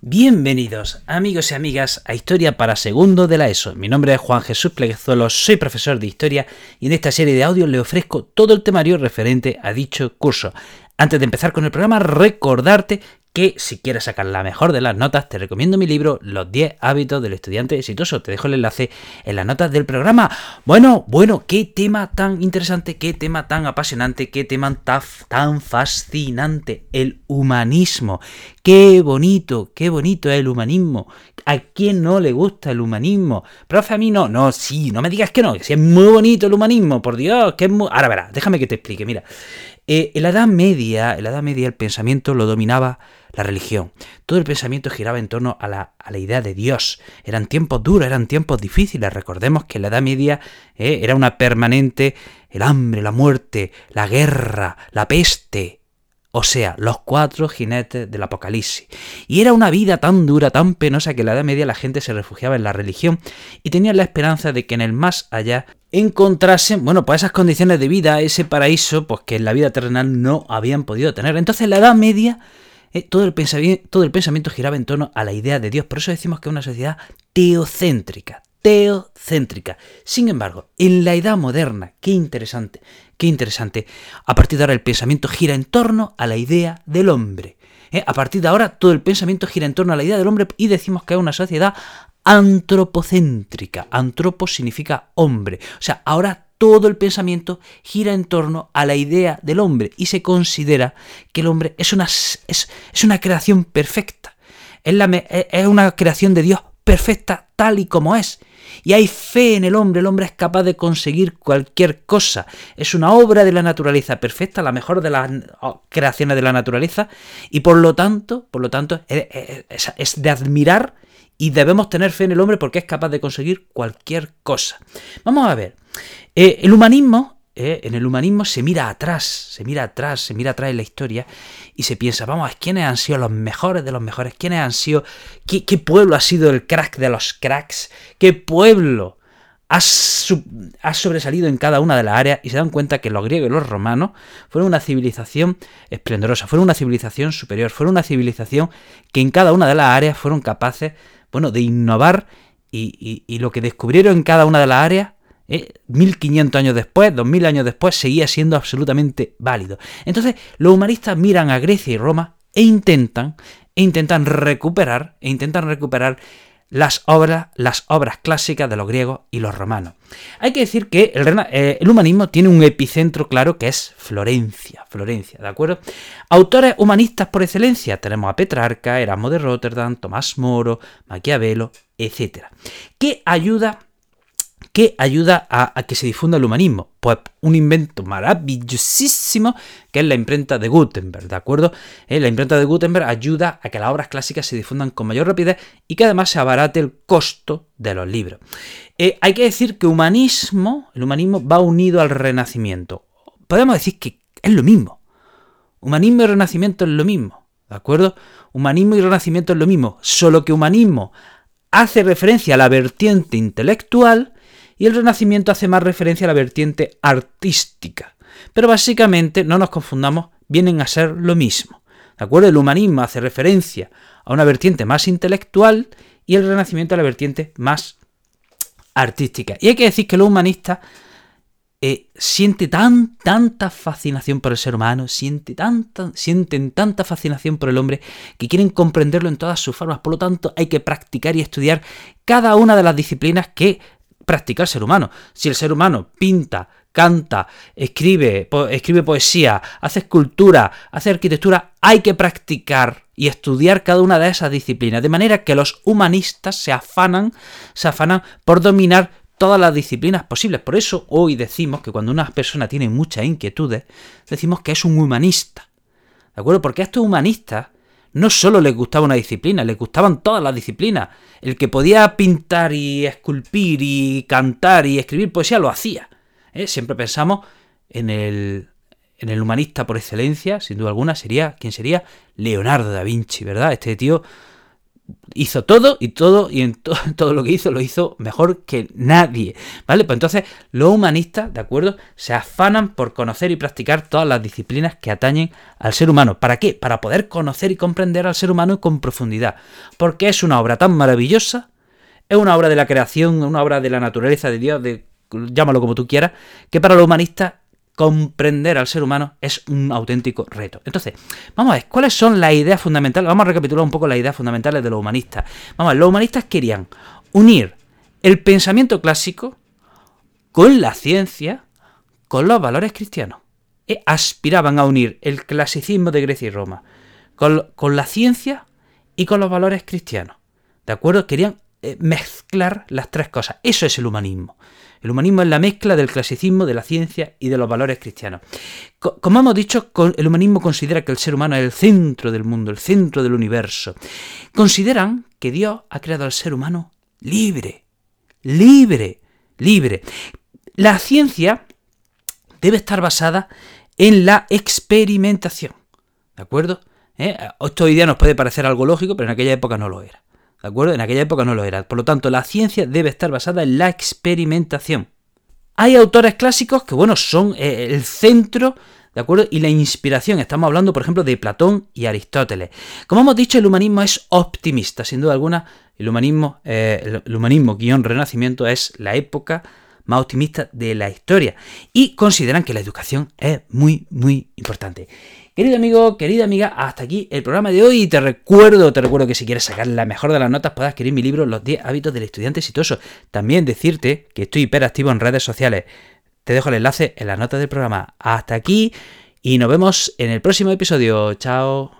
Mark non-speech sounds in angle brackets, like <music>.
Bienvenidos, amigos y amigas, a Historia para Segundo de la ESO. Mi nombre es Juan Jesús Pleguezuelo, soy profesor de Historia y en esta serie de audios le ofrezco todo el temario referente a dicho curso. Antes de empezar con el programa, recordarte que si quieres sacar la mejor de las notas, te recomiendo mi libro Los 10 hábitos del estudiante exitoso. Te dejo el enlace en las notas del programa. Bueno, bueno, qué tema tan interesante, qué tema tan apasionante, qué tema tan, fascinante. El humanismo. Qué bonito, qué bonito es el humanismo. ¿A quién no le gusta el humanismo? Profe, a mí no. No, sí, no me digas que no, que si es muy bonito el humanismo, por Dios, que es muy... Ahora verás, déjame que te explique, mira. Eh, en la Edad Media, el pensamiento lo dominaba la religión. Todo el pensamiento giraba en torno a la, idea de Dios. Eran tiempos duros, eran tiempos difíciles. Recordemos que en la Edad Media eh, era una permanente el hambre, la muerte, la guerra, la peste. O sea, los cuatro jinetes del Apocalipsis. Y era una vida tan dura, tan penosa que en la Edad Media la gente se refugiaba en la religión y tenía la esperanza de que en el más allá encontrasen, bueno, pues esas condiciones de vida, ese paraíso, pues que en la vida terrenal no habían podido tener. Entonces, en la Edad Media eh, todo, el pensamiento, todo el pensamiento giraba en torno a la idea de Dios. Por eso decimos que es una sociedad teocéntrica. Teocéntrica. Sin embargo, en la edad moderna, qué interesante, qué interesante, a partir de ahora el pensamiento gira en torno a la idea del hombre. Eh, a partir de ahora todo el pensamiento gira en torno a la idea del hombre y decimos que es una sociedad antropocéntrica. Antropo significa hombre. O sea, ahora todo el pensamiento gira en torno a la idea del hombre y se considera que el hombre es una, es, una creación perfecta. Es, la, es una creación de Dios perfecta tal y como es. Y hay fe en el hombre, el hombre es capaz de conseguir cualquier cosa. Es una obra de la naturaleza perfecta, la mejor de las oh, creaciones de la naturaleza, y por lo tanto, por lo tanto, es de admirar y debemos tener fe en el hombre porque es capaz de conseguir cualquier cosa. Vamos a ver. Eh, el humanismo, eh, en el humanismo se mira atrás, se mira atrás, se mira atrás en la historia y se piensa, vamos, ¿quiénes han sido los mejores de los mejores? ¿Quiénes han sido, qué, pueblo ha sido el crack de los cracks? ¿Qué pueblo ha, sobresalido en cada una de las áreas y se dan cuenta que los griegos y los romanos fueron una civilización esplendorosa, fueron una civilización superior, fueron una civilización que en cada una de las áreas fueron capaces, bueno, de innovar y, lo que descubrieron en cada una de las áreas 1500 eh, años después, 2000 años después, seguía siendo absolutamente válido. Entonces, los humanistas miran a Grecia y Roma e intentan, e intentan recuperar, e intentan recuperar las obras, las obras clásicas de los griegos y los romanos. Hay que decir que el, eh, el, humanismo tiene un epicentro claro que es Florencia, Florencia, ¿de acuerdo? Autores humanistas por excelencia tenemos a Petrarca, Erasmo de Rotterdam, Tomás Moro, Maquiavelo, etc. ¿Qué ayuda ¿Qué ayuda a, que se difunda el humanismo? Pues un invento maravillosísimo que es la imprenta de Gutenberg, ¿de acuerdo? Eh, la imprenta de Gutenberg ayuda a que las obras clásicas se difundan con mayor rapidez y que además se abarate el costo de los libros. Eh, hay que decir que humanismo, el humanismo va unido al renacimiento. Podemos decir que es lo mismo. Humanismo y renacimiento es lo mismo, ¿de acuerdo? Humanismo y renacimiento es lo mismo, solo que humanismo hace referencia a la vertiente intelectual y el Renacimiento hace más referencia a la vertiente artística. Pero básicamente, no nos confundamos, vienen a ser lo mismo. ¿De acuerdo? El humanismo hace referencia a una vertiente más intelectual y el Renacimiento a la vertiente más artística. Y hay que decir que los humanistas eh, siente tan, tanta fascinación por el ser humano, siente sienten tanta fascinación por el hombre que quieren comprenderlo en todas sus formas. Por lo tanto, hay que practicar y estudiar cada una de las disciplinas que practica el ser humano. Si el ser humano pinta, canta, escribe, escribe poesía, hace escultura, hace arquitectura, hay que practicar y estudiar cada una de esas disciplinas, de manera que los humanistas se afanan, se afanan por dominar todas las disciplinas posibles. Por eso hoy decimos que cuando una persona tiene muchas inquietudes, decimos que es un humanista. ¿De acuerdo? Porque estos humanistas no solo les gustaba una disciplina, les gustaban todas las disciplinas. El que podía pintar y esculpir y cantar y escribir poesía lo hacía. ¿eh? Siempre pensamos en el, en el humanista por excelencia, sin duda alguna, sería, ¿quién sería? Leonardo da Vinci, ¿verdad? Este tío hizo todo y todo y en <laughs> todo lo que hizo lo hizo mejor que nadie, ¿vale? Pues entonces los humanistas, ¿de acuerdo? Se afanan por conocer y practicar todas las disciplinas que atañen al ser humano. ¿Para qué? Para poder conocer y comprender al ser humano con profundidad, porque es una obra tan maravillosa, es una obra de la creación, una obra de la naturaleza de Dios, de llámalo como tú quieras, que para los humanistas comprender al ser humano es un auténtico reto. Entonces, vamos a ver, ¿cuáles son las ideas fundamentales? Vamos a recapitular un poco las ideas fundamentales de los humanistas. Vamos a ver, los humanistas querían unir el pensamiento clásico con la ciencia, con los valores cristianos. E aspiraban a unir el clasicismo de Grecia y Roma con, con la ciencia y con los valores cristianos. ¿De acuerdo? Querían eh, mezclar las tres cosas. Eso es el humanismo. El humanismo es la mezcla del clasicismo, de la ciencia y de los valores cristianos. Como hemos dicho, el humanismo considera que el ser humano es el centro del mundo, el centro del universo. Consideran que Dios ha creado al ser humano libre, libre, libre. La ciencia debe estar basada en la experimentación. ¿De acuerdo? ¿Eh? Esto hoy día nos puede parecer algo lógico, pero en aquella época no lo era. ¿De acuerdo? En aquella época no lo era. Por lo tanto, la ciencia debe estar basada en la experimentación. Hay autores clásicos que, bueno, son eh, el centro, ¿de acuerdo? Y la inspiración. Estamos hablando, por ejemplo, de Platón y Aristóteles. Como hemos dicho, el humanismo es optimista, sin duda alguna. El humanismo, eh, el humanismo guion renacimiento es la época más optimista de la historia. Y consideran que la educación es muy, muy importante. Querido amigo, querida amiga, hasta aquí el programa de hoy y te recuerdo, te recuerdo que si quieres sacar la mejor de las notas puedes adquirir mi libro Los 10 hábitos del estudiante exitoso. También decirte que estoy hiperactivo en redes sociales. Te dejo el enlace en las notas del programa. Hasta aquí y nos vemos en el próximo episodio. Chao.